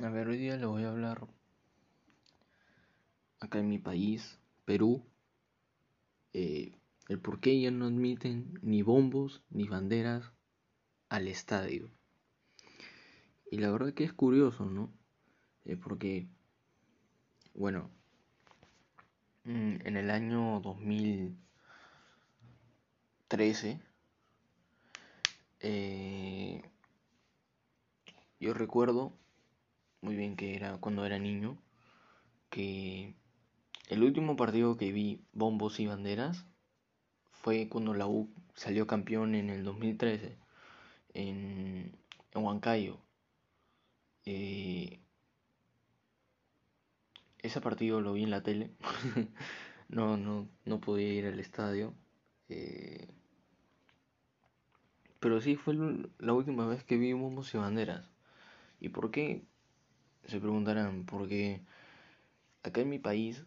A ver, hoy día le voy a hablar acá en mi país, Perú, eh, el por qué ya no admiten ni bombos ni banderas al estadio. Y la verdad que es curioso, ¿no? Eh, porque, bueno, mm, en el año 2013, eh, yo recuerdo muy bien que era cuando era niño, que el último partido que vi bombos y banderas fue cuando la U salió campeón en el 2013 en, en Huancayo. Eh, ese partido lo vi en la tele. no, no, no podía ir al estadio. Eh, pero sí fue la última vez que vi bombos y banderas. ¿Y por qué? Se preguntarán, porque acá en mi país,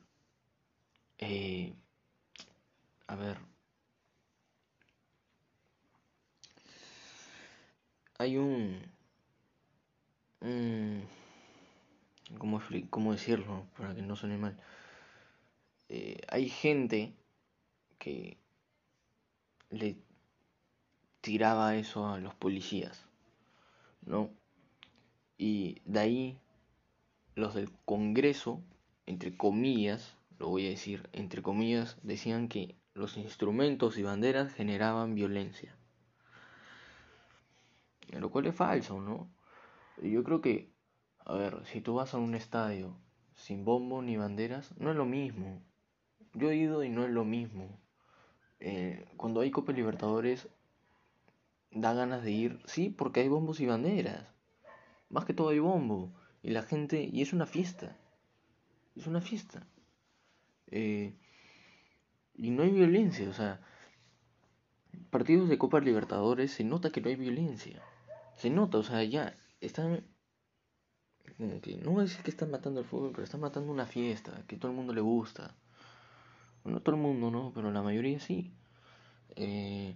eh, a ver, hay un, ¿cómo, decirlo? Para que no suene mal. Eh, hay gente que le tiraba eso a los policías, ¿no? Y de ahí los del Congreso, entre comillas, lo voy a decir, entre comillas, decían que los instrumentos y banderas generaban violencia. Lo cual es falso, ¿no? Yo creo que, a ver, si tú vas a un estadio sin bombo ni banderas, no es lo mismo. Yo he ido y no es lo mismo. Eh, cuando hay Copa Libertadores, da ganas de ir, sí, porque hay bombos y banderas. Más que todo hay bombo. Y la gente, y es una fiesta. Es una fiesta. Eh, y no hay violencia, o sea, partidos de Copa Libertadores se nota que no hay violencia. Se nota, o sea, ya están no voy a decir que están matando el fútbol, pero están matando una fiesta que todo el mundo le gusta. No todo el mundo, ¿no? Pero la mayoría sí. Eh,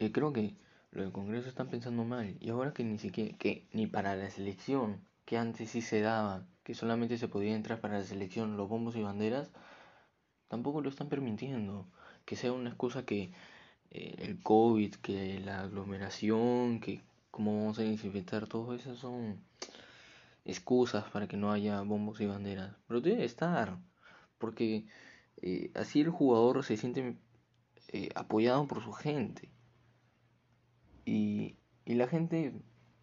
eh, creo que los del Congreso están pensando mal. Y ahora que ni siquiera, que ni para la selección, que antes sí se daba, que solamente se podía entrar para la selección los bombos y banderas, tampoco lo están permitiendo. Que sea una excusa que eh, el COVID, que la aglomeración, que cómo vamos a desinfectar, todo eso son excusas para que no haya bombos y banderas. Pero debe estar, porque eh, así el jugador se siente eh, apoyado por su gente. Y, la gente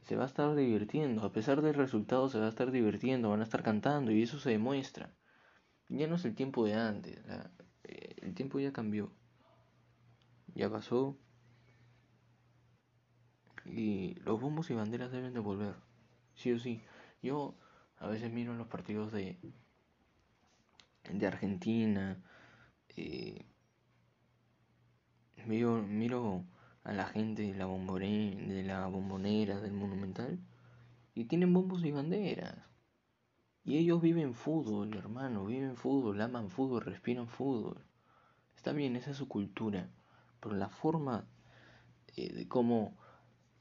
se va a estar divirtiendo, a pesar del resultado se va a estar divirtiendo, van a estar cantando y eso se demuestra. Ya no es el tiempo de antes, eh, el tiempo ya cambió, ya pasó y los bombos y banderas deben de volver, sí o sí. Yo a veces miro los partidos de, de Argentina, eh, miro, miro a la gente de la, de la bombonera, del monumental, y tienen bombos y banderas. Y ellos viven fútbol, hermano, viven fútbol, aman fútbol, respiran fútbol. Está bien, esa es su cultura, pero la forma eh, de cómo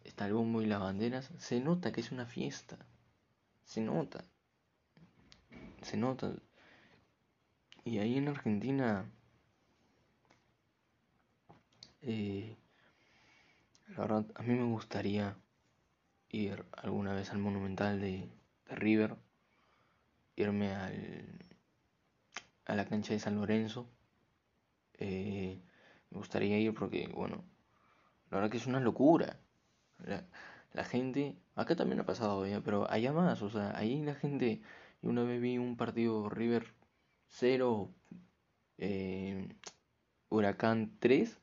está el bombo y las banderas, se nota que es una fiesta. Se nota. Se nota. Y ahí en Argentina... Eh, la verdad, a mí me gustaría ir alguna vez al Monumental de, River, irme al, a la cancha de San Lorenzo. Eh, me gustaría ir porque, bueno, la verdad que es una locura. La, gente, acá también ha pasado, ¿eh? pero allá más, o sea, ahí la gente, yo una vez vi un partido River 0, eh, Huracán 3,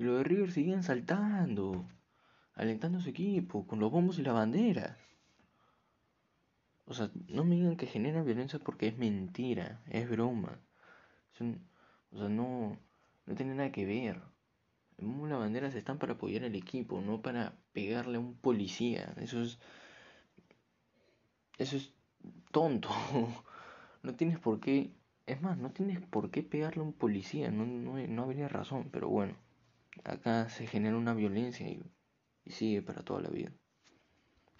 y los de River siguen saltando, alentando a su equipo, con los bombos y la bandera. O sea, no me digan que genera violencia porque es mentira, es broma. o sea, no, no tiene nada que ver. Las banderas están para apoyar al equipo, no para pegarle a un policía. Eso es. Eso es tonto. No tienes por qué. Es más, no tienes por qué pegarle a un policía. No, no, no habría razón, pero bueno acá se genera una violencia y, sigue para toda la vida.